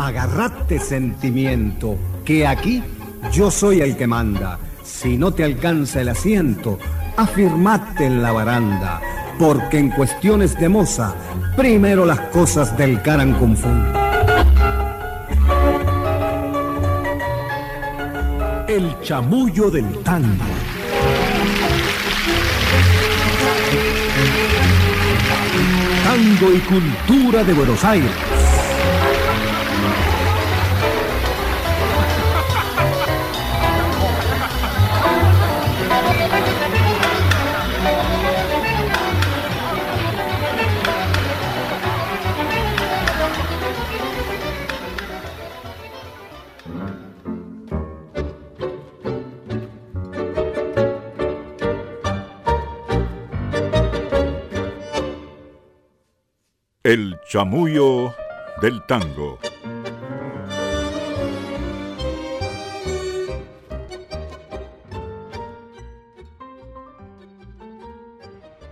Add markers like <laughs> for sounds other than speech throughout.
Agarrate sentimiento, que aquí yo soy el que manda. Si no te alcanza el asiento, afirmate en la baranda, porque en cuestiones de moza, primero las cosas del Caran. El chamullo del tango. Tango y cultura de Buenos Aires. Chamullo del tango.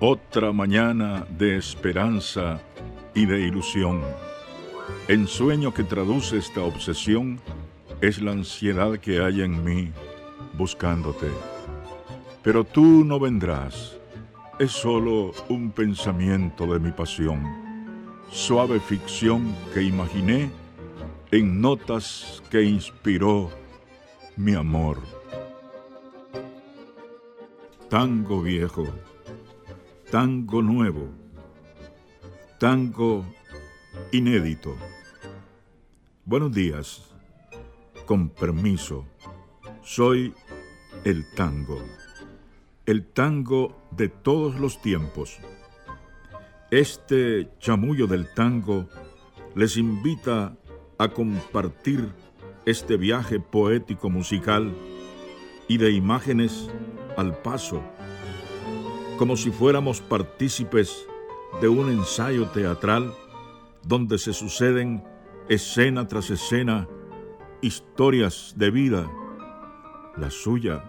Otra mañana de esperanza y de ilusión. Ensueño que traduce esta obsesión es la ansiedad que hay en mí buscándote. Pero tú no vendrás, es solo un pensamiento de mi pasión suave ficción que imaginé en notas que inspiró mi amor. Tango viejo, tango nuevo, tango inédito. Buenos días, con permiso, soy el tango, el tango de todos los tiempos este chamullo del tango les invita a compartir este viaje poético musical y de imágenes al paso, como si fuéramos partícipes de un ensayo teatral donde se suceden escena tras escena historias de vida, la suya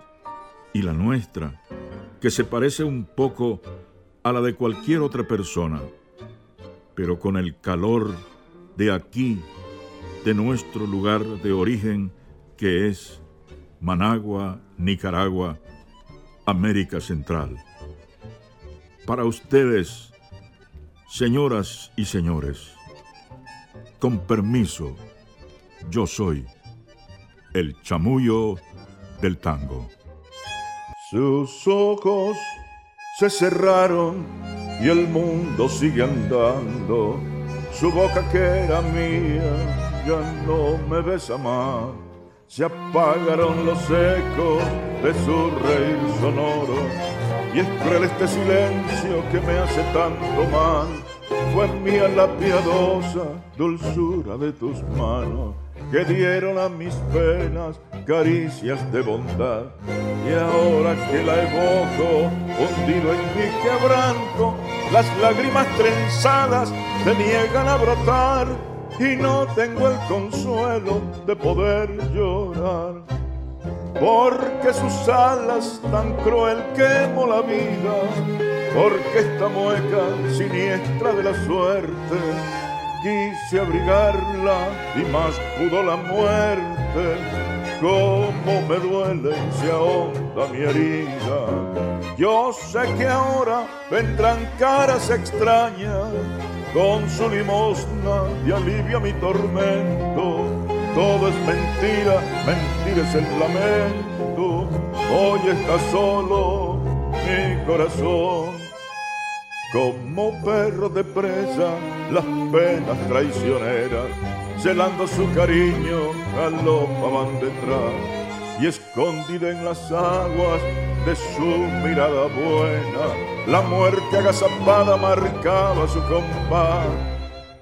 y la nuestra, que se parece un poco a la de cualquier otra persona, pero con el calor de aquí, de nuestro lugar de origen, que es Managua, Nicaragua, América Central. Para ustedes, señoras y señores, con permiso, yo soy el chamullo del tango. Sus ojos se cerraron y el mundo sigue andando. Su boca que era mía ya no me besa más. Se apagaron los ecos de su reír sonoro y es cruel este silencio que me hace tanto mal. Fue mía la piadosa dulzura de tus manos que dieron a mis penas caricias de bondad. Y ahora que la evoco, hundido en mi quebranto, las lágrimas trenzadas se niegan a brotar y no tengo el consuelo de poder llorar. Porque sus alas tan cruel quemo la vida, porque esta mueca siniestra de la suerte quise abrigarla y más pudo la muerte. Cómo me duele y se ahonda mi herida. Yo sé que ahora vendrán caras extrañas con su limosna de alivio a mi tormento. Todo es mentira, mentira es el lamento. Hoy está solo mi corazón como perro de presa las penas traicioneras, celando su cariño, van detrás y escondida en las aguas de su mirada buena, la muerte agazapada marcaba su compás.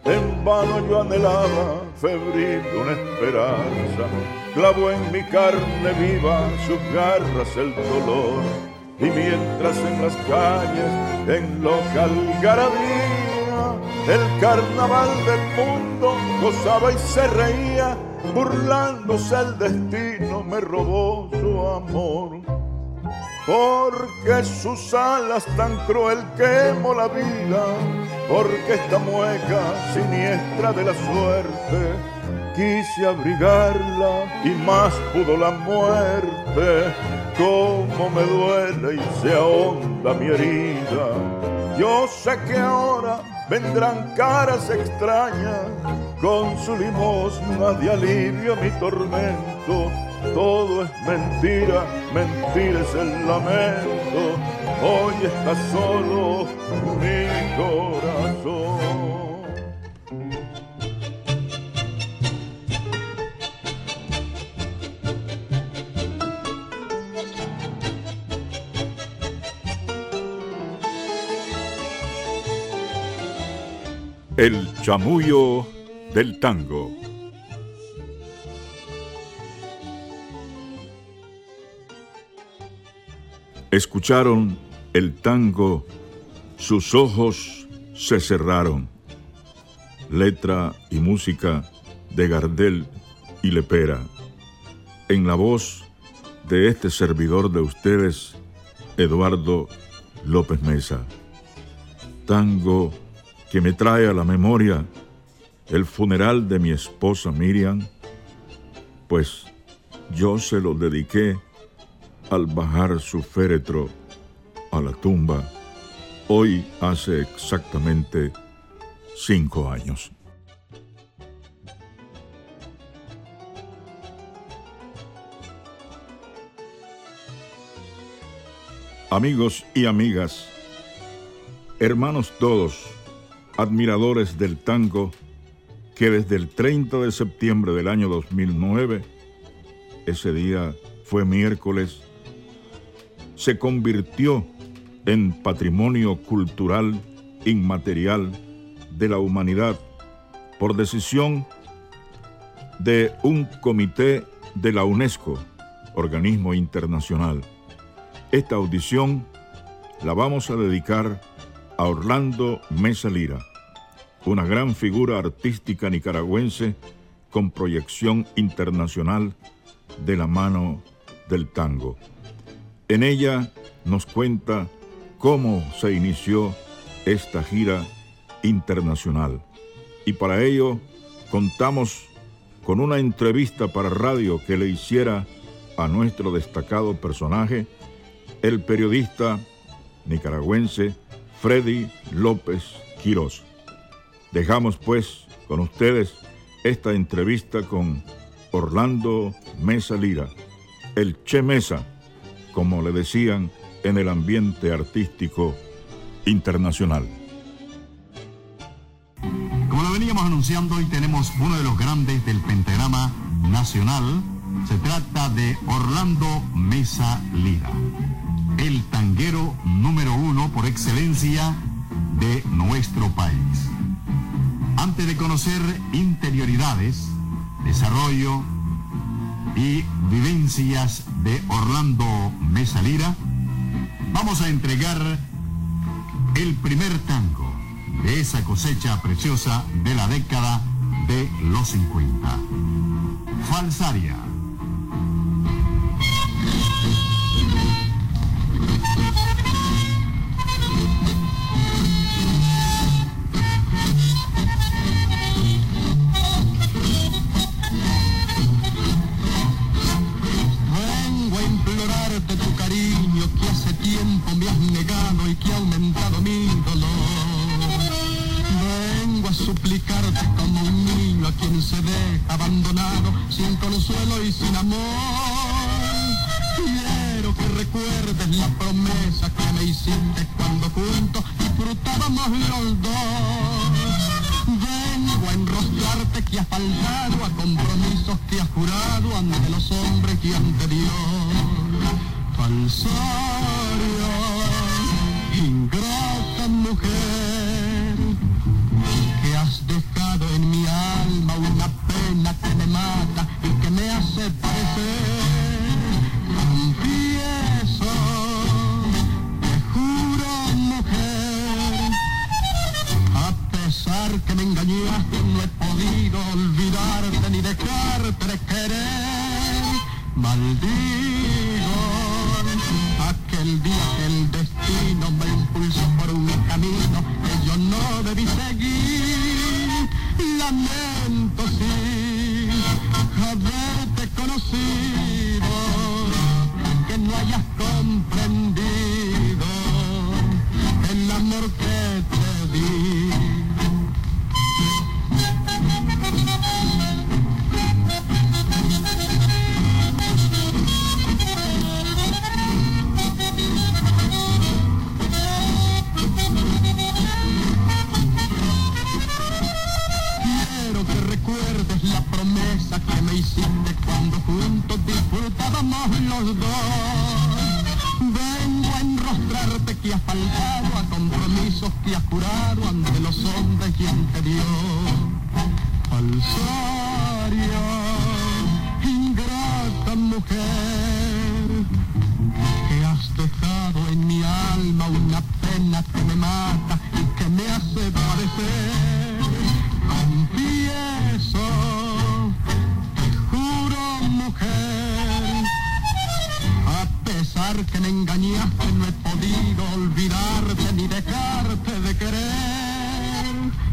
En vano yo anhelaba, febril una esperanza, clavó en mi carne viva sus garras el dolor y mientras en las calles, en loca algarabía, el carnaval del mundo gozaba y se reía, burlándose el destino me robó su amor. Porque sus alas tan cruel quemó la vida, porque esta mueca siniestra de la suerte quise abrigarla y más pudo la muerte. Cómo me duele y se ahonda mi herida. Yo sé que ahora vendrán caras extrañas con su limosna de alivio mi tormento. Todo es mentira, mentira es el lamento. Hoy está solo mi corazón. El chamullo del tango. Escucharon el tango, sus ojos se cerraron. Letra y música de Gardel y Lepera. En la voz de este servidor de ustedes, Eduardo López Mesa. Tango que me trae a la memoria el funeral de mi esposa Miriam, pues yo se lo dediqué al bajar su féretro a la tumba, hoy hace exactamente cinco años. Amigos y amigas, hermanos todos, admiradores del tango que desde el 30 de septiembre del año 2009, ese día fue miércoles, se convirtió en patrimonio cultural inmaterial de la humanidad por decisión de un comité de la UNESCO, organismo internacional. Esta audición la vamos a dedicar a Orlando Mesa Lira, una gran figura artística nicaragüense con proyección internacional de la mano del tango. En ella nos cuenta cómo se inició esta gira internacional y para ello contamos con una entrevista para radio que le hiciera a nuestro destacado personaje, el periodista nicaragüense Freddy López Quirós. Dejamos pues con ustedes esta entrevista con Orlando Mesa Lira, el Che Mesa, como le decían en el ambiente artístico internacional. Como lo veníamos anunciando, hoy tenemos uno de los grandes del pentagrama nacional. Se trata de Orlando Mesa Lira el tanguero número uno por excelencia de nuestro país. Antes de conocer interioridades, desarrollo y vivencias de Orlando Mesa Lira, vamos a entregar el primer tango de esa cosecha preciosa de la década de los 50. Falsaria. Vengo a implorarte tu cariño que hace tiempo me has negado y que ha aumentado mi dolor. Vengo a suplicarte como un niño a quien se ve abandonado, sin consuelo y sin amor recuerdes la promesa que me hiciste cuando juntos disfrutábamos los dos. Vengo a enrostrarte que has faltado a compromisos que has jurado ante los hombres y ante Dios. Falsario, ingrata mujer. querer, maldigo aquel día que el destino me impulsó por un camino que yo no debí seguir. Lamento sí haberte conocido. Los dos. Vengo a enrostrarte que has faltado a compromisos que has jurado ante los hombres y ante Dios. Falsaria, ingrata mujer, que has dejado en mi alma una pena que me mata y que me hace padecer. Confieso a que me engañaste, no he podido olvidarte ni dejarte de querer.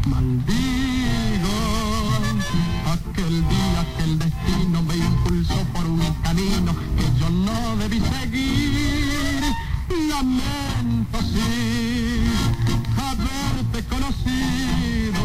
Maldigo aquel día que el destino me impulsó por un camino que yo no debí seguir. Lamento sí haberte conocido,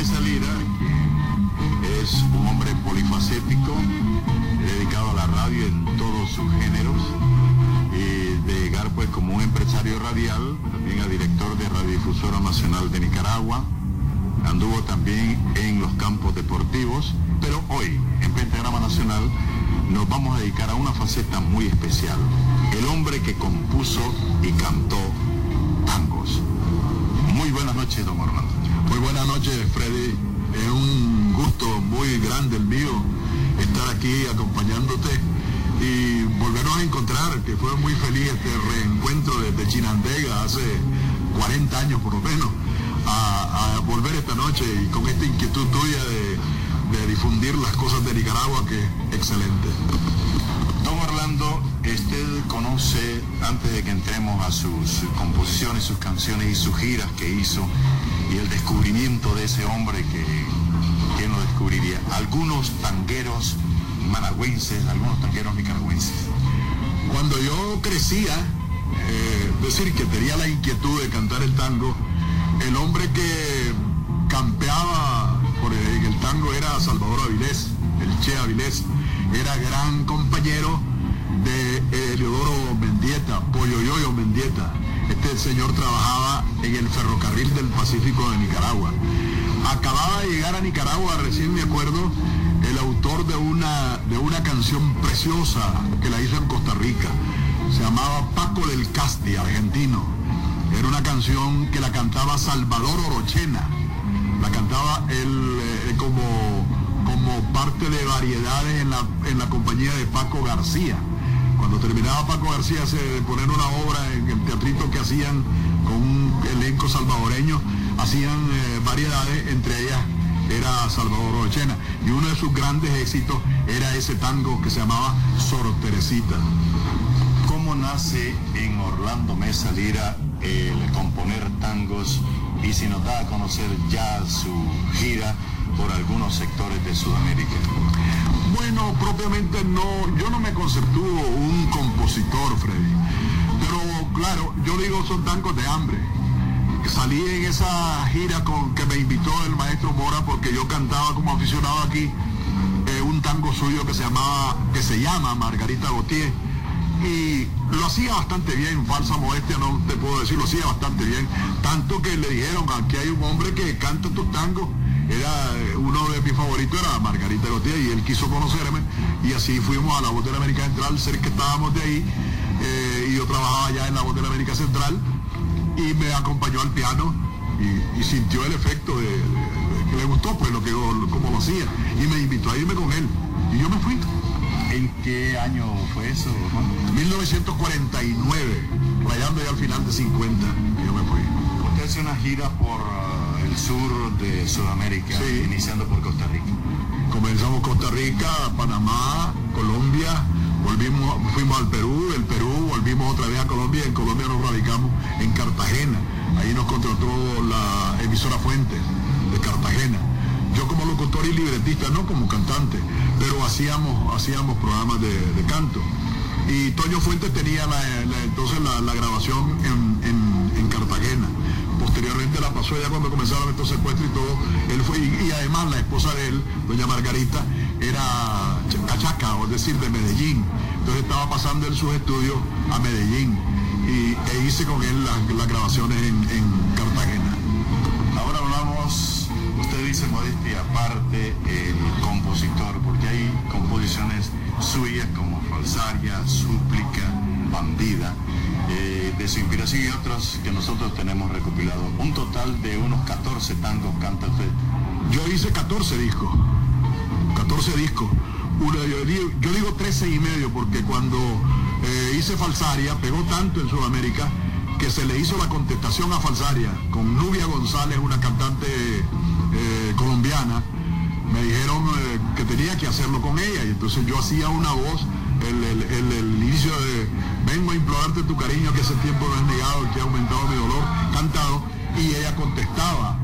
Mesa Lira, es un hombre polifacético, dedicado a la radio en todos sus géneros, y de llegar pues como un empresario radial, también a director de Radiodifusora Nacional de Nicaragua, anduvo también en los campos deportivos, pero hoy en Pentagrama Nacional nos vamos a dedicar a una faceta muy especial, el hombre que compuso y cantó tangos. Muy buenas noches, don Orlando. Muy buenas noches, Freddy. Es un gusto muy grande el mío estar aquí acompañándote y volvernos a encontrar, que fue muy feliz este reencuentro desde Chinandega hace 40 años por lo menos, a, volver esta noche y con esta inquietud tuya de, de difundir las cosas de Nicaragua, que es excelente. Don Orlando, usted conoce, antes de que entremos a sus composiciones, sus canciones y sus giras que hizo, y el descubrimiento de ese hombre que ¿quién lo descubriría? Algunos tangueros managüenses, algunos tangueros nicaragüenses. Cuando yo crecía, eh, decir que tenía la inquietud de cantar el tango, el hombre que campeaba por el, el tango era Salvador Avilés, el Che Avilés, era gran compañero de Eleodoro Mendieta, Pollo Yoyo Mendieta. Este señor trabajaba en el ferrocarril del Pacífico de Nicaragua. Acababa de llegar a Nicaragua, recién me acuerdo, el autor de una, de una canción preciosa que la hizo en Costa Rica. Se llamaba Paco del Casti, argentino. Era una canción que la cantaba Salvador Orochena. La cantaba él eh, como, como parte de variedades en la, en la compañía de Paco García. Cuando terminaba Paco García de poner una obra en el teatrito que hacían con un elenco salvadoreño, hacían eh, variedades, entre ellas era Salvador Rochena. Y uno de sus grandes éxitos era ese tango que se llamaba Sor Teresita. ¿Cómo nace en Orlando Mesa Lira el componer tangos y si nos da a conocer ya su gira por algunos sectores de Sudamérica? Bueno, propiamente no, yo no me conceptúo un compositor, Freddy. Pero claro, yo digo son tangos de hambre salí en esa gira con que me invitó el maestro Mora porque yo cantaba como aficionado aquí eh, un tango suyo que se llamaba, que se llama Margarita Gautier y lo hacía bastante bien, falsa modestia no te puedo decir, lo hacía bastante bien, tanto que le dijeron aquí hay un hombre que canta tus tangos era eh, uno de mis favoritos era Margarita Gautier y él quiso conocerme y así fuimos a la Voz de la América Central, cerca que estábamos de ahí eh, y yo trabajaba ya en la Voz de la América Central y me acompañó al piano y, sintió el efecto de, que le gustó pues lo que como lo hacía y me invitó a irme con él y yo me fui. ¿En qué año fue eso? 1949, rayando ya al final de 50, yo me fui. Usted hace una gira por uh, el sur de Sudamérica, iniciando por Costa Rica. Comenzamos Costa Rica, Panamá, Colombia, volvimos, fuimos al Perú, del Perú volvimos otra vez a Colombia, en Colombia nos radicamos en Cartagena. Ahí nos contrató la emisora Fuentes de Cartagena. Yo como locutor y libretista, no como cantante, pero hacíamos, hacíamos programas de, canto. Y Toño Fuentes tenía entonces la, grabación en. La pasó ya cuando comenzaron estos secuestros y todo. Él fue, y, además la esposa de él, doña Margarita, era cachaca, o es decir, de Medellín. Entonces estaba pasando en sus estudios a Medellín y, e hice con él las, grabaciones en, Cartagena. Ahora hablamos, usted dice modestia aparte, el compositor, porque hay composiciones suyas como Falsaria, Súplica, Bandida, eh, de su inspiración y otros que nosotros tenemos recopilado. Un total de unos 14 tangos canta usted. Yo hice 14 discos, 14 discos. yo, digo, yo digo 13 y medio porque cuando eh, hice Falsaria, pegó tanto en Sudamérica que se le hizo la contestación a Falsaria con Nubia González, una cantante eh, colombiana. Me dijeron eh, que tenía que hacerlo con ella y entonces yo hacía una voz, el, inicio de vengo a implorarte tu cariño que ese tiempo no es negado, que ha aumentado mi dolor, cantado, y ella contestaba.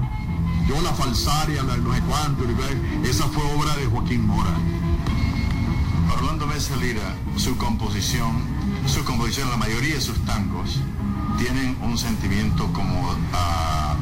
Yo la falsaria, la no sé cuánto, esa fue obra de Joaquín Mora. Orlando Mesa Lira, su composición, su composición, la mayoría de sus tangos tienen un sentimiento como a,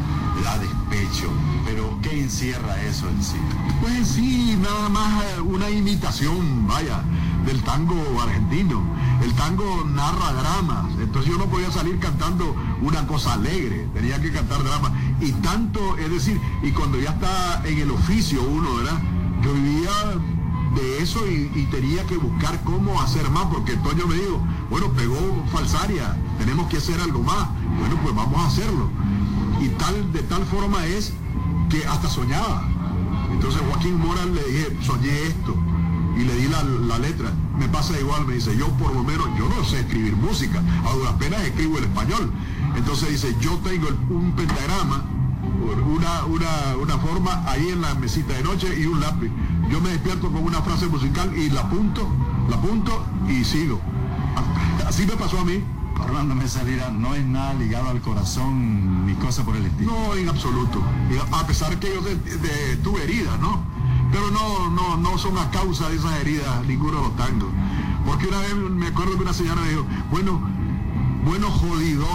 despecho, pero ¿qué encierra eso en sí? Pues sí, nada más eh, una imitación, vaya, del tango argentino. El tango narra dramas, entonces yo no podía salir cantando una cosa alegre, tenía que cantar dramas. Y tanto, es decir, y cuando ya está en el oficio uno, ¿verdad? Yo vivía de eso y, tenía que buscar cómo hacer más, porque Toño me dijo, bueno, pegó falsaria, tenemos que hacer algo más. Bueno, pues vamos a hacerlo. Y tal, de tal forma es que hasta soñaba. Entonces Joaquín Mora le dije, soñé esto. Y le di la, letra. Me pasa igual, me dice, yo por lo menos, yo no sé escribir música, a duras penas escribo el español. Entonces dice, yo tengo un pentagrama, una, una, una forma ahí en la mesita de noche y un lápiz yo me despierto con una frase musical y la apunto, la apunto y sigo. <laughs> Así me pasó a mí. Orlando Mesa Lira no es nada ligado al corazón ni cosa por el estilo. No, en absoluto. A pesar que yo tuve heridas, ¿no? Pero no, no, no son a causa de esas heridas ninguno de los tangos. Porque una vez me acuerdo que una señora dijo, bueno, bueno jodido,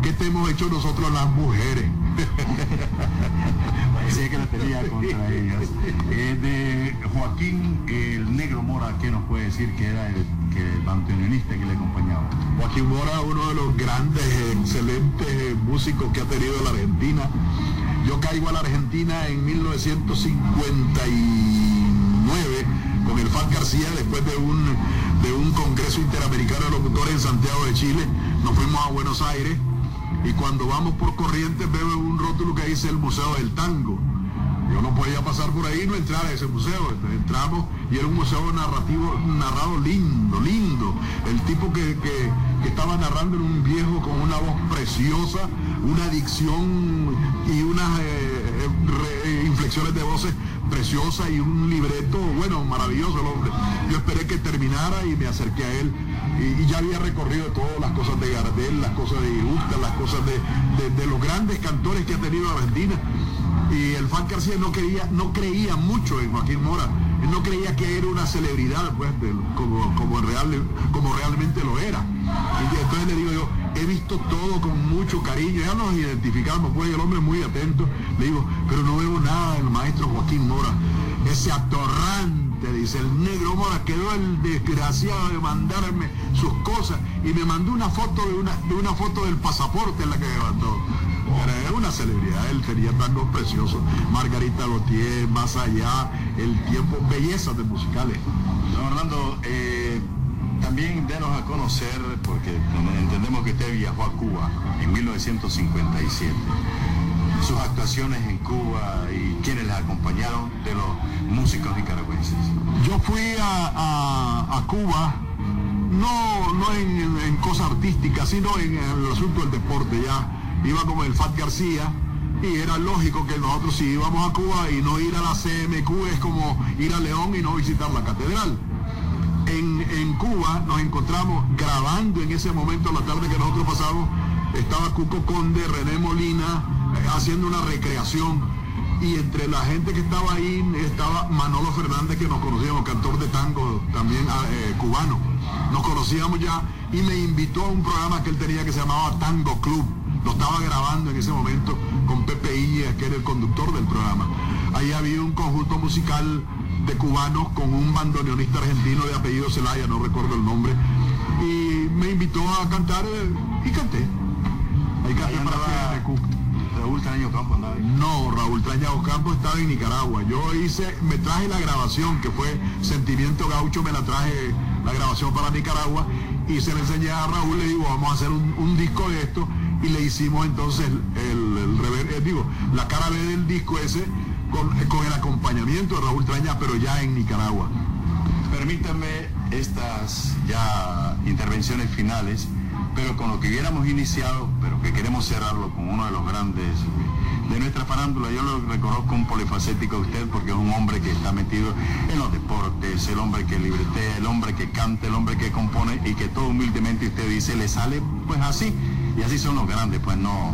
¿qué te hemos hecho nosotros las mujeres? <laughs> Parecía que la tenía contra ellos. Eh, de Joaquín el Negro Mora, ¿qué nos puede decir que era el, que bandoneonista que le acompañaba? Joaquín Mora, uno de los grandes, excelentes músicos que ha tenido la Argentina. Yo caigo a la Argentina en 1959 con el FAN García después de un, de un congreso interamericano de locutores en Santiago de Chile. Nos fuimos a Buenos Aires y cuando vamos por Corrientes veo un rótulo que dice el Museo del Tango. Yo no podía pasar por ahí y no entrar a ese museo. entramos y era un museo narrativo, narrado lindo, lindo. El tipo que, estaba narrando era un viejo con una voz preciosa, una dicción y unas eh, eh, inflexiones de voces preciosas y un libreto, bueno, maravilloso el hombre. Yo esperé que terminara y me acerqué a él y, ya había recorrido todas las cosas de Gardel, las cosas de Gusta, las cosas de, los grandes cantores que ha tenido Argentina. Y el Fan García no, quería, no creía mucho en Joaquín Mora. No creía que era una celebridad, pues, como, como, como realmente lo era. Y entonces le digo yo, he visto todo con mucho cariño, ya nos identificamos, pues el hombre muy atento. Le digo, pero no veo nada del maestro Joaquín Mora, ese atorrante dice, el negro Mora quedó el desgraciado de mandarme sus cosas y me mandó una foto de una, de una foto del pasaporte en la que me mandó. Era una celebridad, él tenía tangos preciosos. Margarita Lotier, Más Allá, El Tiempo, bellezas de musicales. Don Orlando, eh, también denos a conocer, porque entendemos que usted viajó a Cuba en 1957 sus actuaciones en Cuba y quienes les acompañaron de los músicos nicaragüenses. Yo fui a, Cuba, no, no en, cosas artísticas, sino en el asunto del deporte ya. Iba como el Fat García y era lógico que nosotros si íbamos a Cuba y no ir a la CMQ es como ir a León y no visitar la catedral. En, en Cuba nos encontramos grabando en ese momento, la tarde que nosotros pasamos, estaba Cuco Conde, René Molina, haciendo una recreación y entre la gente que estaba ahí estaba Manolo Fernández que nos conocíamos, cantor de tango también ah, eh, cubano. Nos conocíamos ya y me invitó a un programa que él tenía que se llamaba Tango Club. Lo estaba grabando en ese momento con Pepe Illes, que era el conductor del programa. Ahí había un conjunto musical de cubanos con un bandoneonista argentino de apellido Celaya, no recuerdo el nombre. Y me invitó a cantar eh, y canté. Ahí canté para Raúl Traño Campo andaba No, Raúl Traño Campo estaba en Nicaragua. Yo hice, me traje la grabación, que fue Sentimiento Gaucho, me la traje la grabación para Nicaragua y se le enseñé a Raúl, le digo, vamos a hacer un, disco de esto y le hicimos entonces el, el, eh, digo, la cara B del disco ese con, con el acompañamiento de Raúl Traña, pero ya en Nicaragua. Permítanme estas ya intervenciones finales pero con lo que hubiéramos iniciado, pero que queremos cerrarlo con uno de los grandes de nuestra farándula. Yo lo reconozco un polifacético a usted porque es un hombre que está metido en los deportes, el hombre que libretea, el hombre que canta, el hombre que compone y que todo humildemente usted dice le sale pues así. Y así son los grandes, pues no,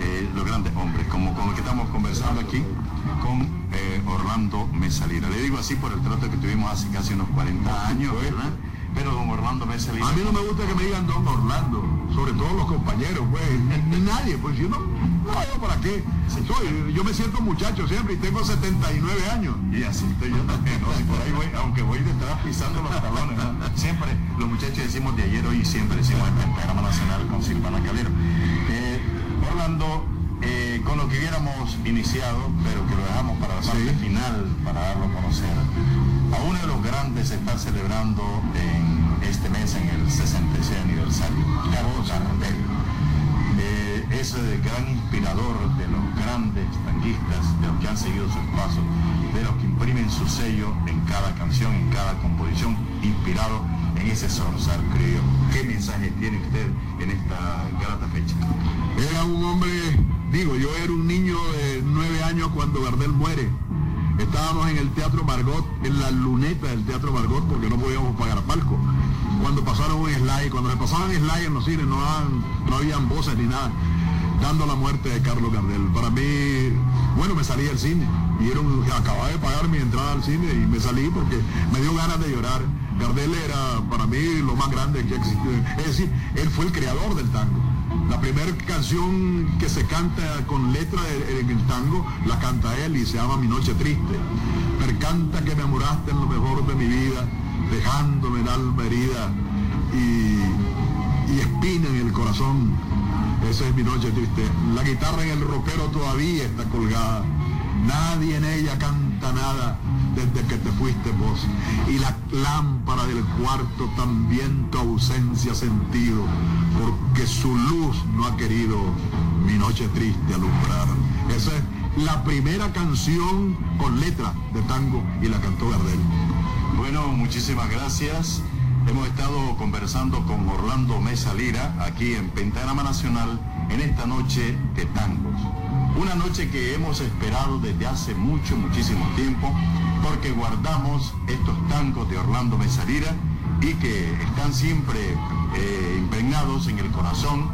eh, los grandes hombres, como con lo que estamos conversando aquí con eh, Orlando Mesalira. Le digo así por el trato que tuvimos hace casi unos 40 años, ¿verdad? Pero don Orlando me A mí no me gusta que me digan don Orlando, sobre todo los compañeros, pues, <laughs> ni, nadie, pues yo no, no, ¿para qué? yo me siento muchacho siempre y tengo 79 años. Y así estoy yo también, ¿no? por ahí voy, aunque voy detrás pisando los talones, Siempre, los muchachos decimos de ayer, hoy siempre decimos en el programa nacional con Silvana Calero. Eh, Orlando, eh, con lo que hubiéramos iniciado, pero que lo dejamos para la parte final, para darlo a conocer. A uno de los grandes se está celebrando en este mes, en el 66 aniversario, Carlos Gardel. Eh, es el gran inspirador de los grandes tanguistas, de los que han seguido sus pasos, de los que imprimen su sello en cada canción, en cada composición, inspirado en ese zorzal creo. ¿Qué mensaje tiene usted en esta grata fecha? Era un hombre, digo, yo era un niño de nueve años cuando Gardel muere. Estábamos en el Teatro Margot, en la luneta del Teatro Margot, porque no podíamos pagar palco. Cuando pasaron un slide, cuando se pasaban slide en los cines, no, no habían voces ni nada, dando la muerte de Carlos Gardel. Para mí, bueno, me salí del cine. Y era acababa de pagar mi entrada al cine y me salí porque me dio ganas de llorar. Gardel era para mí lo más grande que existió. Es decir, él fue el creador del tango. La primera canción que se canta con letra en el tango la canta él y se llama Mi Noche Triste. Percanta que me amoraste en lo mejor de mi vida, dejándome el alma herida y, y espina en el corazón. Esa es mi noche triste. La guitarra en el rockero todavía está colgada. Nadie en ella canta nada desde que te fuiste vos. Y la lámpara del cuarto también tu ausencia ha sentido, porque su luz no ha querido mi noche triste alumbrar. Esa es la primera canción con letra de tango y la cantó Gardel. Bueno, muchísimas gracias. Hemos estado conversando con Orlando Mesa Lira aquí en Pentagrama Nacional en esta noche de tangos. Una noche que hemos esperado desde hace mucho, muchísimo tiempo, porque guardamos estos tangos de Orlando Mesarira y que están siempre eh, impregnados en el corazón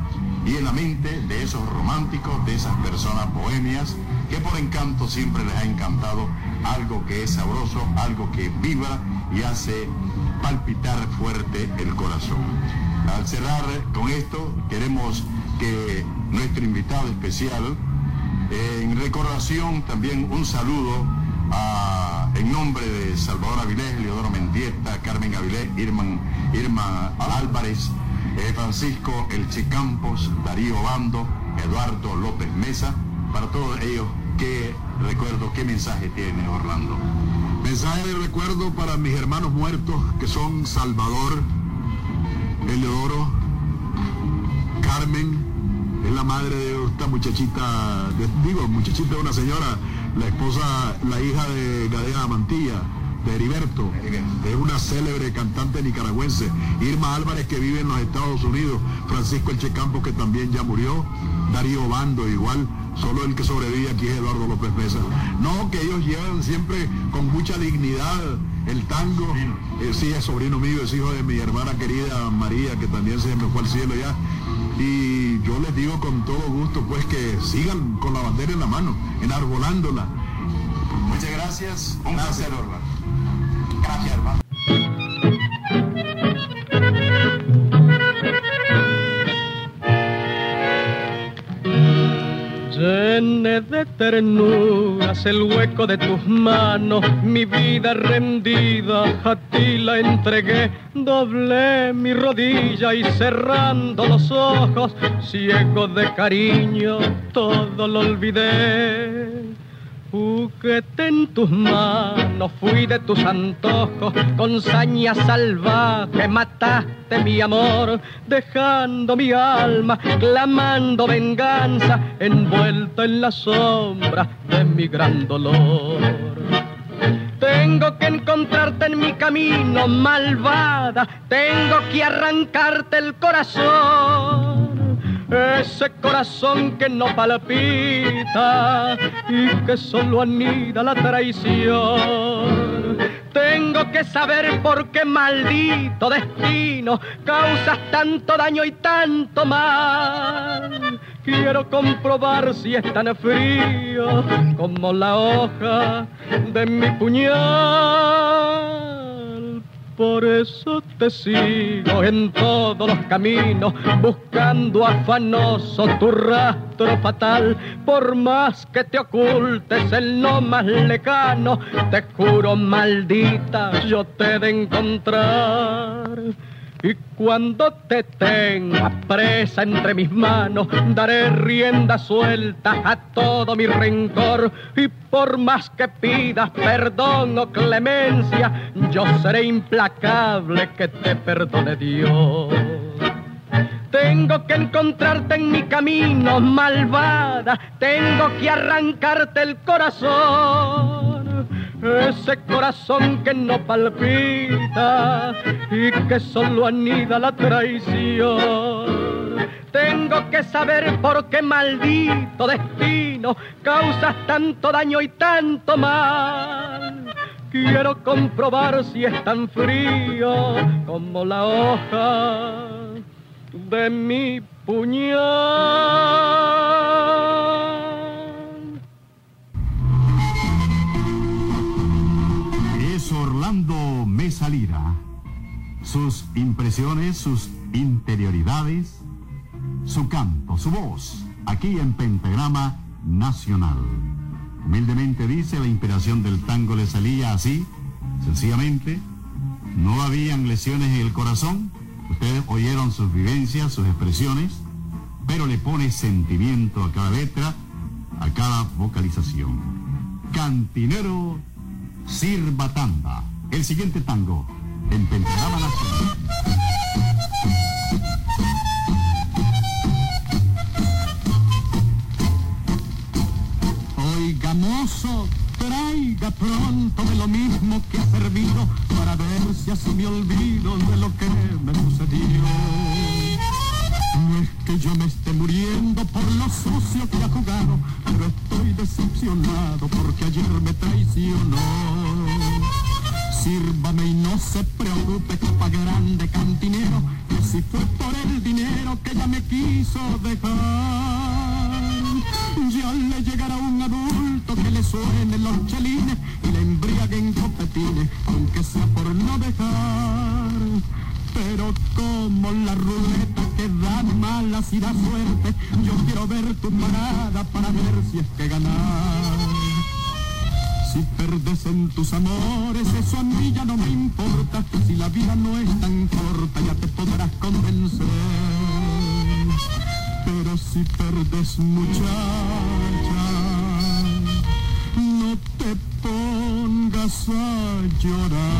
y en la mente de esos románticos, de esas personas bohemias, que por encanto siempre les ha encantado algo que es sabroso, algo que vibra y hace palpitar fuerte el corazón. Al cerrar con esto, queremos que nuestro invitado especial, en recordación también un saludo en nombre de Salvador Avilés, Leodoro Mendieta, Carmen Avilés, Irma, Álvarez, eh, Francisco Elche Campos, Darío Bando, Eduardo López Mesa. Para todos ellos, ¿qué recuerdo, qué mensaje tiene Orlando? Mensaje de recuerdo para mis hermanos muertos, que son Salvador, Eleodoro, Carmen, es la madre de esta muchachita, digo, muchachita de una señora, la esposa, la hija de Gadea Mantilla, de Heriberto, es una célebre cantante nicaragüense, Irma Álvarez que vive en los Estados Unidos, Francisco Elche Campos que también ya murió, Darío Bando igual, solo el que sobrevive aquí es Eduardo López Mesa. No, que ellos llevan siempre con mucha dignidad el tango. Eh, sí, es sobrino mío, es hijo de mi hermana querida María, que también se me fue al cielo ya. Y yo les digo con todo gusto, pues que sigan con la bandera en la mano, enarbolándola. Muchas gracias. Un placer, Gracias, hermano. Llené de ternuras el hueco de tus manos, mi vida rendida a ti la entregué, doblé mi rodilla y cerrando los ojos, ciego de cariño, todo lo olvidé. Juguete en tus manos, fui de tus antojos, con saña salvaje mataste mi amor, dejando mi alma clamando venganza, envuelta en la sombra de mi gran dolor. Tengo que encontrarte en mi camino, malvada, tengo que arrancarte el corazón ese corazón que no palpita y que solo anida la traición. Tengo que saber por qué maldito destino causas tanto daño y tanto mal. Quiero comprobar si es tan frío como la hoja de mi puñal por eso te sigo en todos los caminos, buscando afanoso tu rastro fatal. Por más que te ocultes en lo más lejano, te juro maldita, yo te de encontrar. Y cuando te tenga presa entre mis manos, daré rienda suelta a todo mi rencor. Y por más que pidas perdón o clemencia, yo seré implacable que te perdone Dios. Tengo que encontrarte en mi camino, malvada. Tengo que arrancarte el corazón ese corazón que no palpita y que solo anida la traición. Tengo que saber por qué maldito destino causas tanto daño y tanto mal. Quiero comprobar si es tan frío como la hoja de mi puñal. Orlando Mesa Lira. Sus impresiones, sus interioridades, su canto, su voz, aquí en Pentagrama Nacional. Humildemente dice, la inspiración del tango le salía así, sencillamente. No habían lesiones en el corazón. Ustedes oyeron sus vivencias, sus expresiones, pero le pone sentimiento a cada letra, a cada vocalización. Cantinero Sirva Tanda, el siguiente tango, en Pentagrama Nacional. Oiga, mozo, traiga pronto de lo mismo que ha servido para ver si así me olvido de lo que me sucedió. No es que yo me esté muriendo por lo sucio que ha jugado, pero estoy decepcionado porque ayer me traicionó. Sírvame y no se preocupe, copa grande cantinero, que si fue por el dinero que ella me quiso dejar. Ya le llegará un adulto que le suene los chelines y le embriaguen copetines, aunque sea por no dejar. Pero como la ruleta que da malas y da suerte, yo quiero ver tu parada para ver si es que ganar. Si perdes en tus amores, eso a mí ya no me importa. Si la vida no es tan corta, ya te podrás convencer. Pero si perdes muchacha, no te pongas a llorar.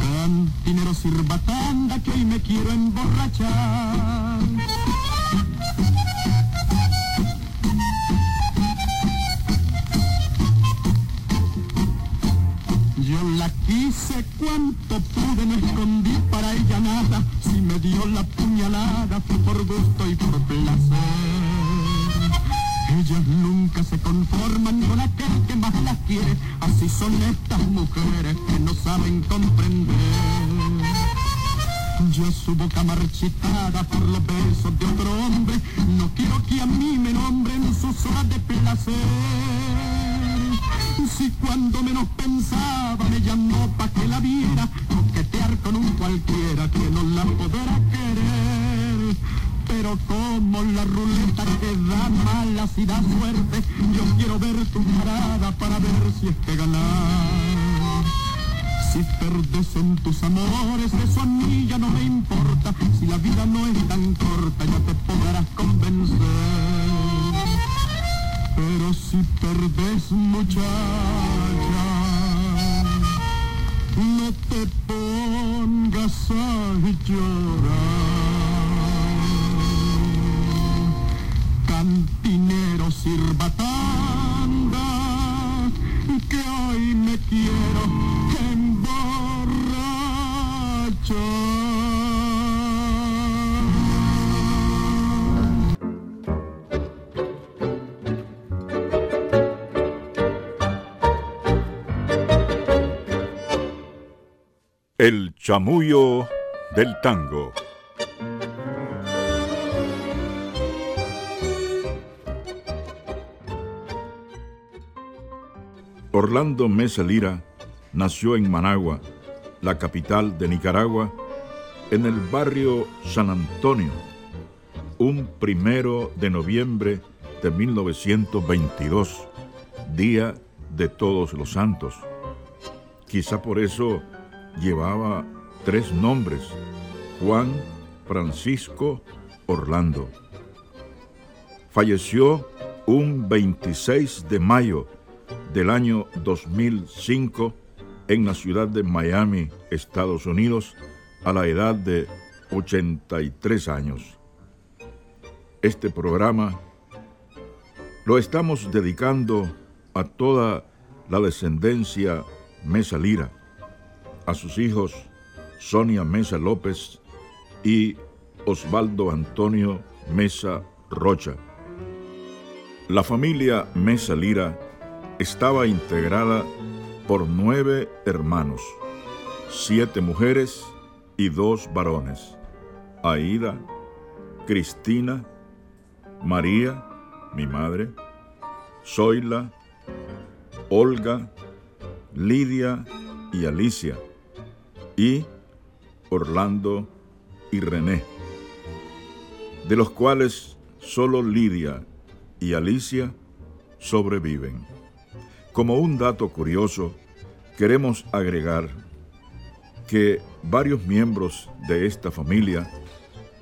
Cantinero sirva tanda que hoy me quiero emborrachar. Yo la quise cuanto pude, no escondí para ella nada. Si me dio la puñalada fue por gusto y por placer. Ellas nunca se conforman con aquel que más las quiere. Así son estas mujeres que no saben comprender. Ya su boca marchitada por los besos de otro hombre, no quiero que a mí me nombren sus horas de placer. Si cuando menos pensaba me llamó pa' que la viera, coquetear con un cualquiera que no la podrá querer. Pero como la ruleta que da malas y da suerte, yo quiero ver tu parada para ver si es que ganar. Si perdes en tus amores, eso a mí ya no me importa. Si la vida no es tan corta, ya te podrás convencer. Pero si perdes muchacha, no te pongas a llorar. Cantinero sirva tanda, que hoy me quiero emborrachar. El chamullo del tango. Orlando Mesa Lira nació en Managua, la capital de Nicaragua, en el barrio San Antonio, un primero de noviembre de 1922, día de Todos los Santos. Quizá por eso llevaba tres nombres, Juan, Francisco, Orlando. Falleció un 26 de mayo del año 2005 en la ciudad de Miami, Estados Unidos, a la edad de 83 años. Este programa lo estamos dedicando a toda la descendencia Mesa Lira, a sus hijos Sonia Mesa López y Osvaldo Antonio Mesa Rocha. La familia Mesa Lira estaba integrada por nueve hermanos, siete mujeres y dos varones, Aida, Cristina, María, mi madre, Zoila, Olga, Lidia y Alicia, y Orlando y René, de los cuales solo Lidia y Alicia sobreviven. Como un dato curioso, queremos agregar que varios miembros de esta familia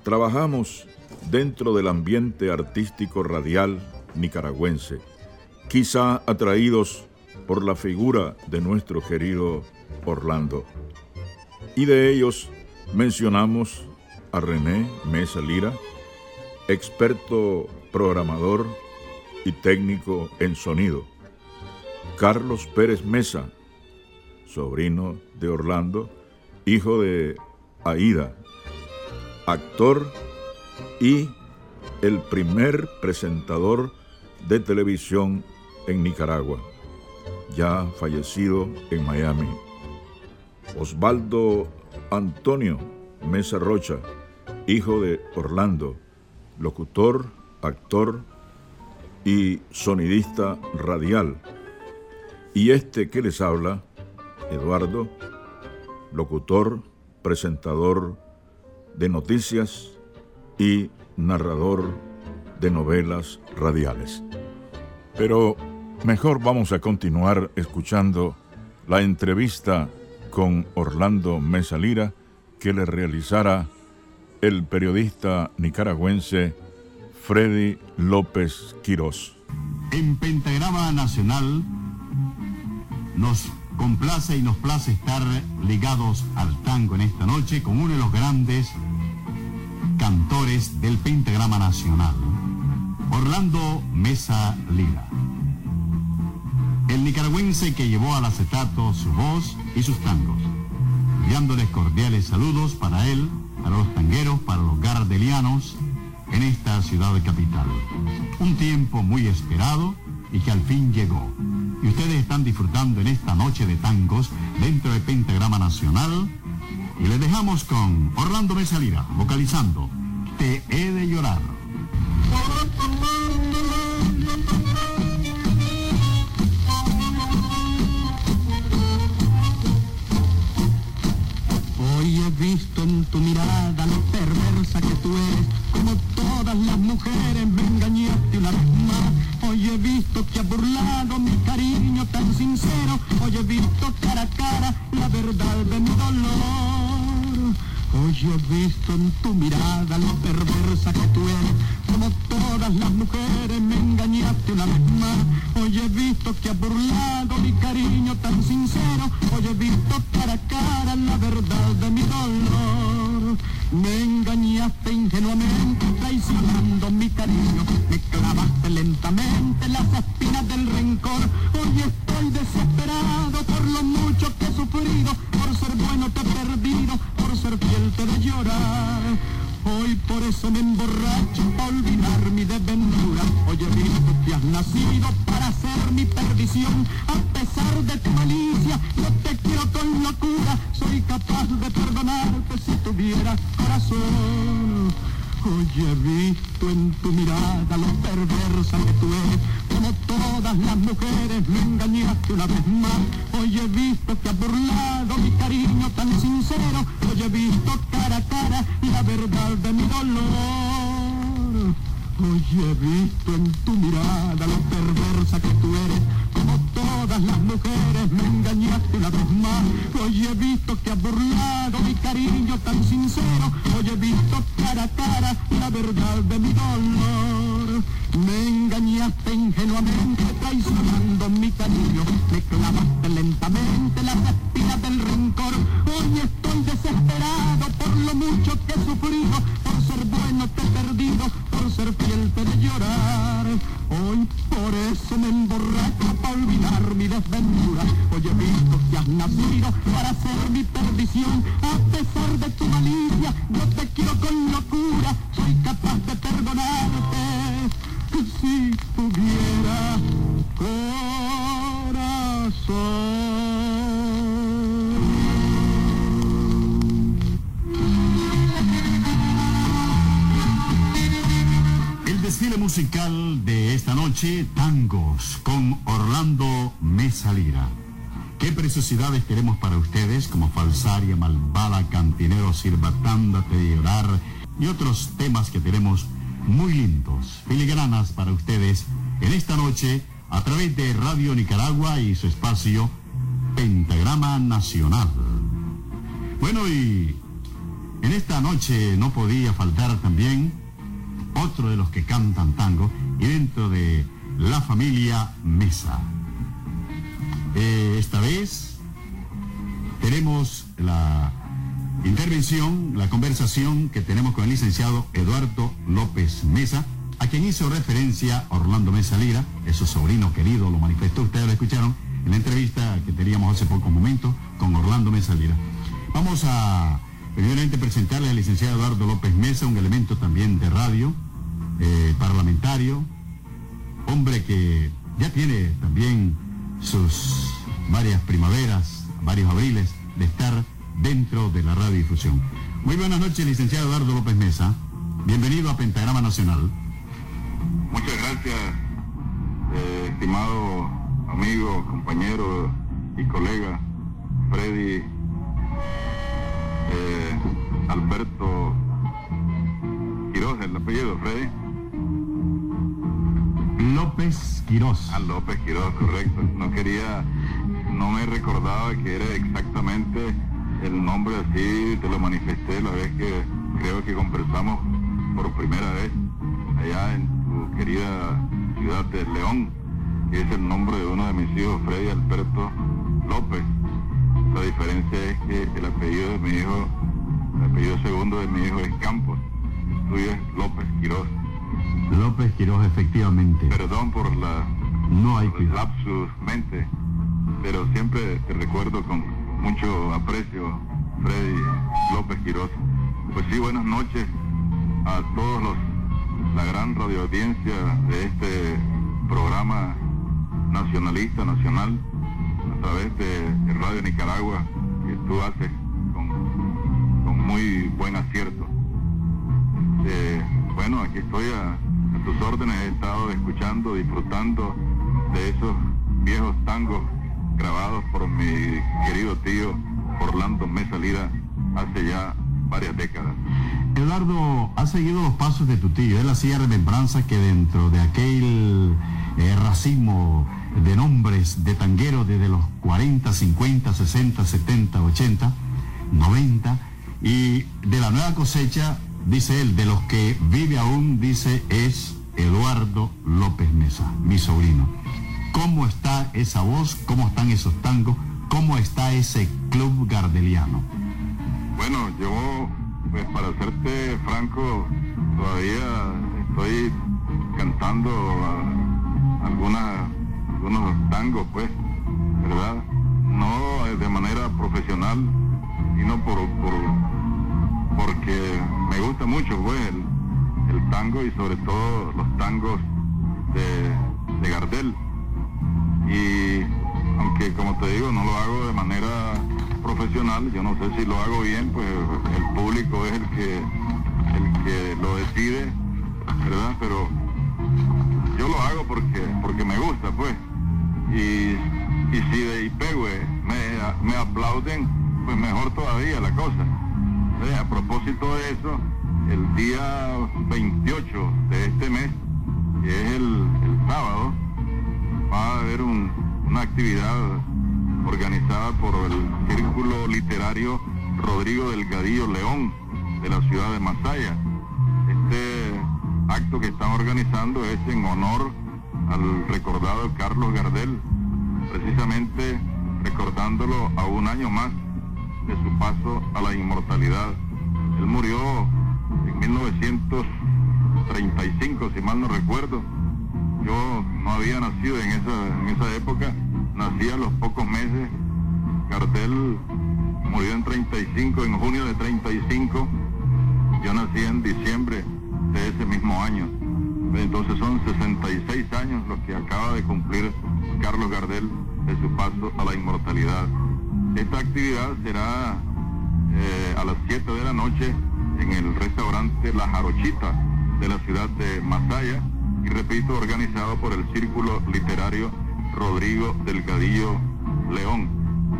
trabajamos dentro del ambiente artístico radial nicaragüense, quizá atraídos por la figura de nuestro querido Orlando. Y de ellos mencionamos a René Mesa Lira, experto programador y técnico en sonido. Carlos Pérez Mesa, sobrino de Orlando, hijo de Aida, actor y el primer presentador de televisión en Nicaragua, ya fallecido en Miami. Osvaldo Antonio Mesa Rocha, hijo de Orlando, locutor, actor y sonidista radial. Y este que les habla, Eduardo, locutor, presentador de noticias y narrador de novelas radiales. Pero mejor vamos a continuar escuchando la entrevista con Orlando Mesa Lira que le realizara el periodista nicaragüense Freddy López Quirós. En Pentagrama Nacional nos complace y nos place estar ligados al tango en esta noche con uno de los grandes cantores del Pentagrama Nacional, Orlando Mesa Lira. El nicaragüense que llevó al acetato su voz y sus tangos, enviándoles cordiales saludos para él, para los tangueros, para los gardelianos en esta ciudad capital. Un tiempo muy esperado y que al fin llegó. Y ustedes están disfrutando en esta noche de tangos dentro del Pentagrama Nacional. Y les dejamos con Orlando Mesa Lira, vocalizando Te he de llorar. Hoy he visto en tu mirada lo perversa que tú eres, como todas las mujeres me engañaste una vez más. Hoy he visto que has burlado mi cariño tan sincero, hoy he visto cara a cara la verdad de mi dolor. Hoy he visto en tu mirada lo perversa que tú eres, como todas las mujeres me engañaste una vez más. Hoy he visto que has burlado mi cariño tan sincero, hoy he visto cara a cara la verdad de mi dolor. Me engañaste ingenuamente, traicionando mi cariño, me clavaste lentamente las espinas del rencor. Hoy estoy desesperado por lo mucho que he sufrido, ser bueno te he perdido, por ser fiel te de llorar. Hoy por eso me emborracho para olvidar mi desventura. Hoy he visto que has nacido para ser mi perdición. A pesar de tu malicia, yo te quiero con locura. Soy capaz de perdonarte si tuviera corazón. Hoy he visto en tu mirada lo perversa que tú eres, como todas las mujeres me engañaste una vez más. Hoy he visto que has burlado mi cariño tan sincero, hoy he visto cara a cara la verdad de mi dolor. Hoy he visto en tu mirada lo perversa que tú eres, como las mujeres me engañaste una vez más. Hoy he visto que has burlado mi cariño tan sincero, hoy he visto cara a cara la verdad de mi dolor. Me engañaste ingenuamente traicionando mi cariño, me clavaste lentamente las espinas del rencor. Hoy estoy desesperado por lo mucho que he sufrido, por ser bueno te he perdido, por ser fiel te de llorar. Hoy por eso me emborracho olvidar mi desventura. Hoy he visto que has nacido para ser mi perdición. A pesar de tu malicia, yo te quiero con locura. Soy capaz de perdonarte si tuviera corazón. Musical de esta noche, Tangos, con Orlando Mesa Lira. ¿Qué preciosidades queremos para ustedes como Falsaria, Malvada, Cantinero, Sirva Tanda, Te llorar y otros temas que tenemos muy lindos, filigranas para ustedes en esta noche a través de Radio Nicaragua y su espacio Pentagrama Nacional. Bueno, y en esta noche no podía faltar también otro de los que cantan tango y dentro de la familia Mesa. Eh, esta vez tenemos la intervención, la conversación que tenemos con el licenciado Eduardo López Mesa, a quien hizo referencia Orlando Mesa Lira, es su sobrino querido, lo manifestó, ustedes lo escucharon en la entrevista que teníamos hace pocos momentos con Orlando Mesa Lira. Vamos a primeramente presentarle al licenciado Eduardo López Mesa, un elemento también de radio, eh, parlamentario, hombre que ya tiene también sus varias primaveras, varios abriles de estar dentro de la radiodifusión. Muy buenas noches, licenciado Eduardo López Mesa. Bienvenido a Pentagrama Nacional. Muchas gracias, eh, estimado amigo, compañero y colega Freddy eh, Alberto Quiroz, el apellido Freddy. López Quirós. Ah, López Quiroz, correcto. No quería, no me recordaba que era exactamente el nombre así, te lo manifesté la vez que creo que conversamos por primera vez allá en tu querida ciudad de León, es el nombre de uno de mis hijos, Freddy Alberto López. La diferencia es que el apellido de mi hijo, el apellido segundo de mi hijo es Campos, el tuyo es López Quiroz. López Quiroz, efectivamente. Perdón por la no hay el lapsus mente, pero siempre te recuerdo con mucho aprecio, Freddy López Quiroz. Pues sí, buenas noches a todos los, la gran radioaudiencia de este programa nacionalista, nacional, a través de, Radio Nicaragua, que tú haces con, con muy buen acierto. Eh, bueno, aquí estoy a, tus órdenes, he estado escuchando, disfrutando de esos viejos tangos grabados por mi querido tío Orlando Mesalida hace ya varias décadas. Eduardo, ha seguido los pasos de tu tío. Él hacía remembranza que dentro de aquel eh, racismo de nombres de tangueros desde los 40, 50, 60, 70, 80, 90, y de la nueva cosecha, dice él, de los que vive aún, dice, es Eduardo López Mesa, mi sobrino. ¿Cómo está esa voz? ¿Cómo están esos tangos? ¿Cómo está ese club gardeliano? Bueno, yo, pues para serte franco, todavía estoy cantando algunas, algunos tangos, pues, ¿verdad? No de manera profesional, sino por, por porque me gusta mucho, pues, el, tango y sobre todo los tangos de, de Gardel. Y aunque como te digo, no lo hago de manera profesional, yo no sé si lo hago bien, pues el público es el que, el que lo decide, ¿verdad? Pero yo lo hago porque, porque me gusta, pues. Y, y si de Ipegüe me, me aplauden, pues mejor todavía la cosa. A propósito de eso, el día 28 de este mes, que es el, sábado, va a haber una actividad organizada por el Círculo Literario Rodrigo Delgadillo León de la ciudad de Masaya. Este acto que están organizando es en honor al recordado Carlos Gardel, precisamente recordándolo a un año más de su paso a la inmortalidad. Él murió en 1935, si mal no recuerdo, yo no había nacido en esa, en esa época, nací a los pocos meses. Cartel murió en 35, en junio de 35. Yo nací en diciembre de ese mismo año. Entonces son 66 años los que acaba de cumplir Carlos Gardel de su paso a la inmortalidad. Esta actividad será eh, a las 7 de la noche en el restaurante La Jarochita de la ciudad de Masaya y repito, organizado por el Círculo Literario Rodrigo Delgadillo León.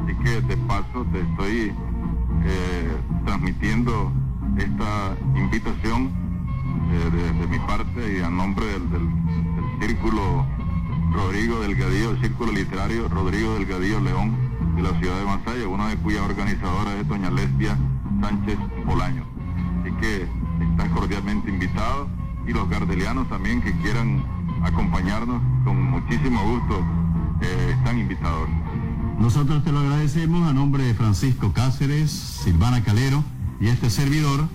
Así que de paso te estoy eh, transmitiendo esta invitación eh, de, mi parte y a nombre del, del, Círculo Rodrigo Delgadillo, el Círculo Literario Rodrigo Delgadillo León de la ciudad de Masaya, una de cuyas organizadoras es doña Lesbia Sánchez Bolaño. Así que estás cordialmente invitado y los gardelianos también que quieran acompañarnos, con muchísimo gusto eh, están invitados. Nosotros te lo agradecemos a nombre de Francisco Cáceres, Silvana Calero y este servidor.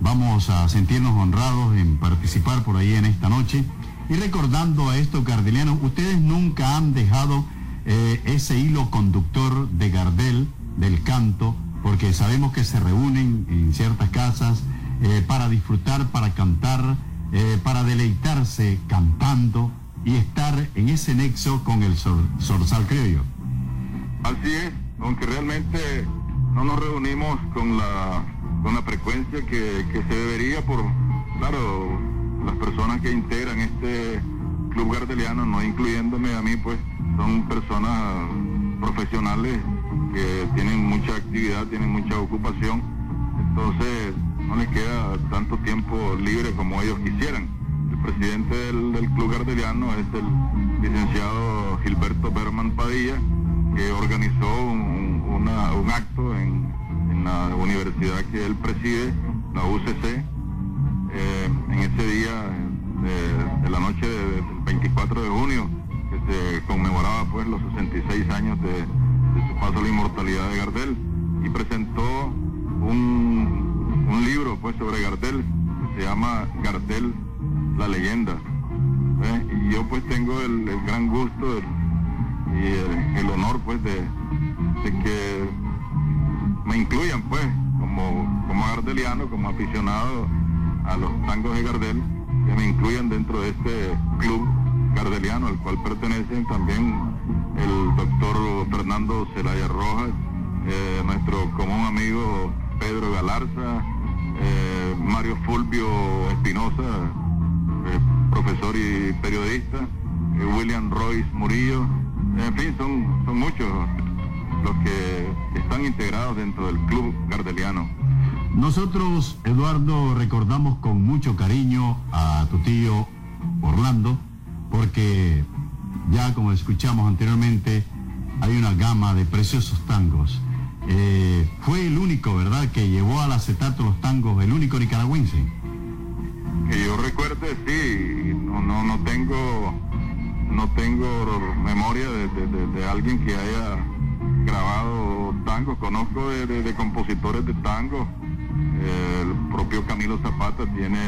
Vamos a sentirnos honrados en participar por ahí en esta noche. Y recordando a estos gardelianos, ustedes nunca han dejado eh, ese hilo conductor de Gardel, del canto, porque sabemos que se reúnen en ciertas casas eh, para disfrutar, para cantar, eh, para deleitarse cantando y estar en ese nexo con el zorzal criollo. Así es, aunque realmente no nos reunimos con la, con la frecuencia que, que se debería por, claro, las personas que integran este club gardeliano, no incluyéndome a mí, pues son personas profesionales que tienen mucha actividad, tienen mucha ocupación, entonces no les queda tanto tiempo libre como ellos quisieran. El presidente del, Club Gardeliano es el licenciado Gilberto Berman Padilla, que organizó un, acto en, la universidad que él preside la UCC. Eh, en ese día de, la noche del 24 de junio, se conmemoraba pues los 66 años de, su paso a la inmortalidad de Gardel, y presentó un, un libro pues sobre Gardel, que se llama Gardel, la leyenda. Y yo pues tengo el, gran gusto y el, honor pues de, que me incluyan pues como, como gardeliano, como aficionado a los tangos de Gardel, que me incluyan dentro de este club gardeliano al cual pertenecen también el doctor Fernando Celaya Rojas, eh, nuestro común amigo Pedro Galarza, eh, Mario Fulvio Espinosa, eh, profesor y periodista, William Royce Murillo, en fin, son, son muchos los que están integrados dentro del club gardeliano. Nosotros, Eduardo, recordamos con mucho cariño a tu tío Orlando, porque ya como escuchamos anteriormente, hay una gama de preciosos tangos. Eh, fue el único, ¿verdad?, que llevó al acetato los tangos, el único nicaragüense. Que yo recuerde, sí, no, no, no tengo no tengo memoria de, alguien que haya grabado tango. Conozco de, compositores de tango. El propio Camilo Zapata tiene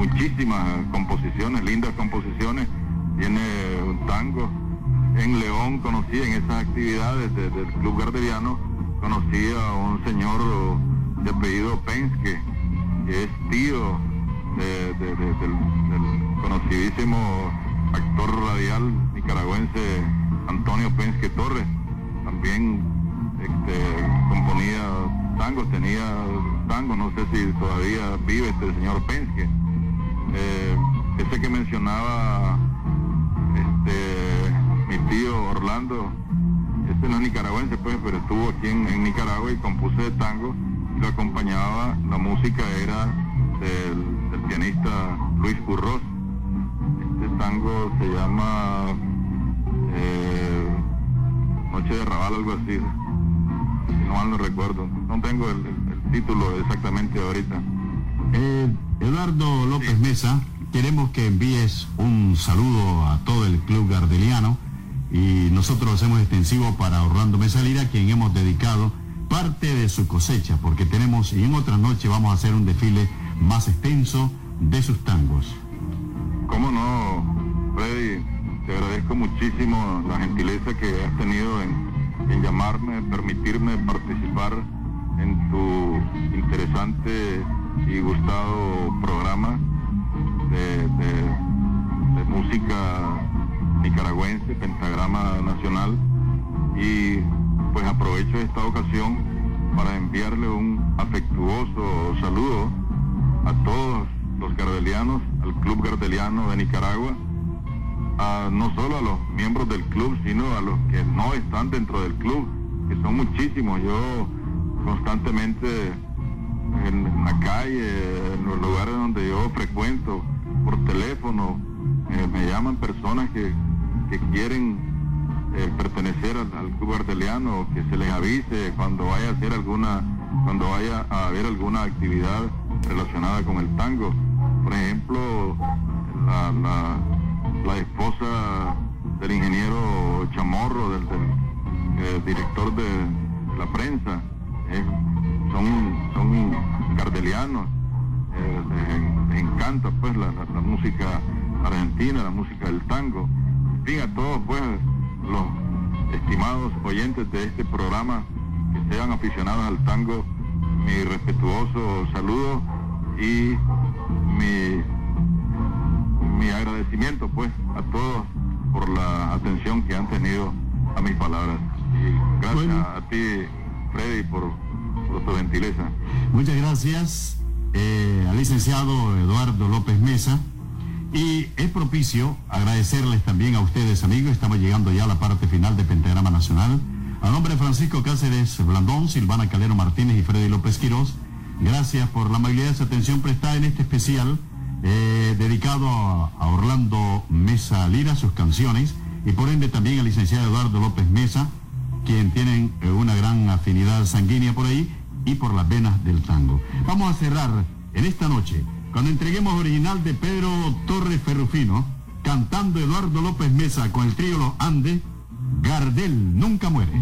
muchísimas composiciones, lindas composiciones. Tiene un tango. En León conocí en esas actividades del Club Garderiano, conocí a un señor de apellido Penske, que es tío del, conocidísimo actor radial nicaragüense Antonio Penske Torres. También este, componía tangos, tenía tangos, no sé si todavía vive este señor Penske. Eh, ese que mencionaba este, mi tío Orlando, este no es nicaragüense pues, pero estuvo aquí en, Nicaragua y compuse tango y lo acompañaba, la música era del pianista Luis Curros. Este tango se llama eh, Noche de Raval, algo así. Si no mal no recuerdo. No tengo el, título exactamente ahorita. Eh, Eduardo López Mesa, queremos que envíes un saludo a todo el club gardeliano y nosotros hacemos extensivo para Orlando Mesa Lira, quien hemos dedicado parte de su cosecha, porque tenemos, y en otra noche vamos a hacer un desfile más extenso de sus tangos. ¿Cómo no, Freddy? Te agradezco muchísimo la gentileza que has tenido en, llamarme, permitirme participar en tu interesante y gustado programa de, música nicaragüense, Pentagrama Nacional. Y pues aprovecho esta ocasión para enviarle un afectuoso saludo a todos los gardelianos, al Club Gardeliano de Nicaragua, no solo a los miembros del club, sino a los que no están dentro del club, que son muchísimos. Yo constantemente en la calle, en los lugares donde yo frecuento, por teléfono, eh, me llaman personas que, quieren eh, pertenecer al, al, club gardeliano, que se les avise cuando vaya a hacer alguna, cuando vaya a haber alguna actividad relacionada con el tango. Por ejemplo, la, esposa del ingeniero Chamorro, del, eh, director de la prensa, son, son gardelianos, eh, les, encanta pues la, música argentina, la música del tango. En fin, a todos pues los estimados oyentes de este programa que sean aficionados al tango, mi respetuoso saludo y mi, mi agradecimiento pues a todos por la atención que han tenido a mis palabras. Y gracias a ti, Freddy, por, tu gentileza. Muchas gracias eh, al licenciado Eduardo López Mesa. Y es propicio agradecerles también a ustedes, amigos. Estamos llegando ya a la parte final de Pentagrama Nacional. A nombre de Francisco Cáceres Blandón, Silvana Calero Martínez y Freddy López Quirós, Gracias por la amabilidad de su atención prestada en este especial eh, dedicado a, Orlando Mesa Lira, sus canciones, y por ende también al licenciado Eduardo López Mesa, quien tienen eh, una gran afinidad sanguínea por ahí, y por las venas del tango. Vamos a cerrar en esta noche cuando entreguemos original de Pedro Torres Ferrufino, cantando Eduardo López Mesa con el trío Los Andes, Gardel nunca muere.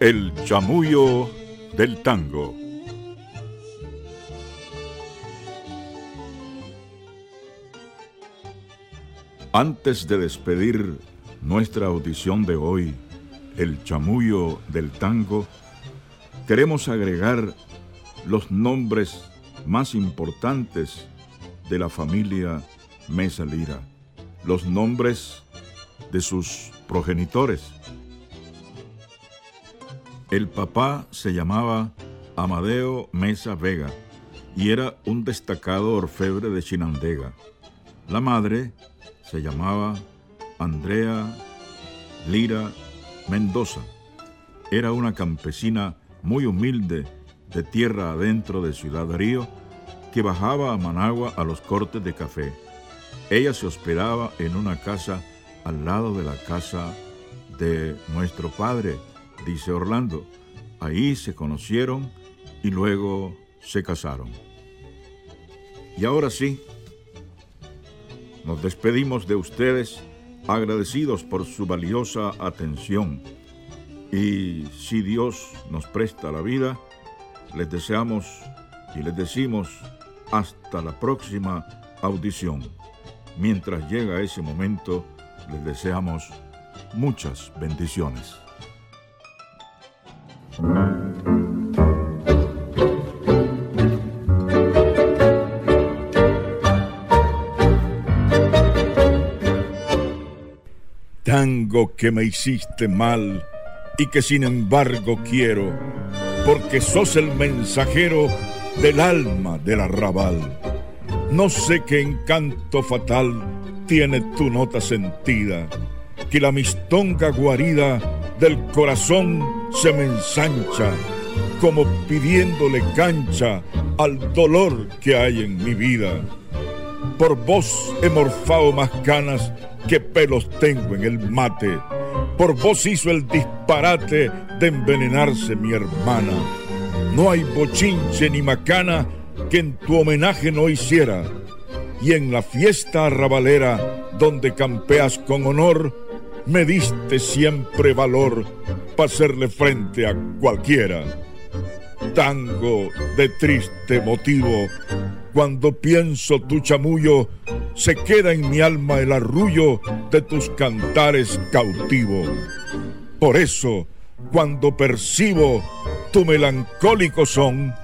El chamullo del tango. Antes de despedir nuestra audición de hoy, El chamullo del tango, queremos agregar los nombres más importantes de la familia Mesa Lira, los nombres de sus progenitores. El papá se llamaba Amadeo Mesa Vega y era un destacado orfebre de Chinandega. La madre se llamaba Andrea Lira Mendoza. Era una campesina muy humilde de tierra adentro de Ciudad Río, que bajaba a Managua a los cortes de café. Ella se hospedaba en una casa al lado de la casa de nuestro padre, dice Orlando. Ahí se conocieron y luego se casaron. Y ahora sí, nos despedimos de ustedes agradecidos por su valiosa atención. Y si Dios nos presta la vida, les deseamos y les decimos hasta la próxima audición. Mientras llega ese momento, les deseamos muchas bendiciones. Tango que me hiciste mal y que sin embargo quiero, porque sos el mensajero del alma del arrabal. No sé qué encanto fatal tiene tu nota sentida, que la mistonga guarida del corazón se me ensancha, como pidiéndole cancha al dolor que hay en mi vida. Por vos he morfado más canas que pelos tengo en el mate. Por vos hizo el disparate de envenenarse mi hermana. No hay bochinche ni macana que en tu homenaje no hiciera. Y en la fiesta arrabalera donde campeas con honor, me diste siempre valor para hacerle frente a cualquiera. Tango de triste motivo, cuando pienso tu chamullo, se queda en mi alma el arrullo de tus cantares cautivo. Por eso, cuando percibo tu melancólico son,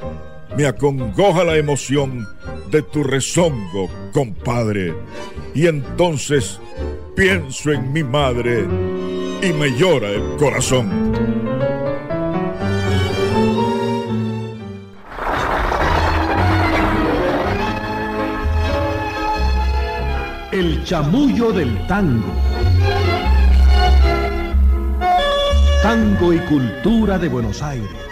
me acongoja la emoción de tu rezongo, compadre. Y entonces pienso en mi madre y me llora el corazón. El chamullo del tango. Tango y cultura de Buenos Aires.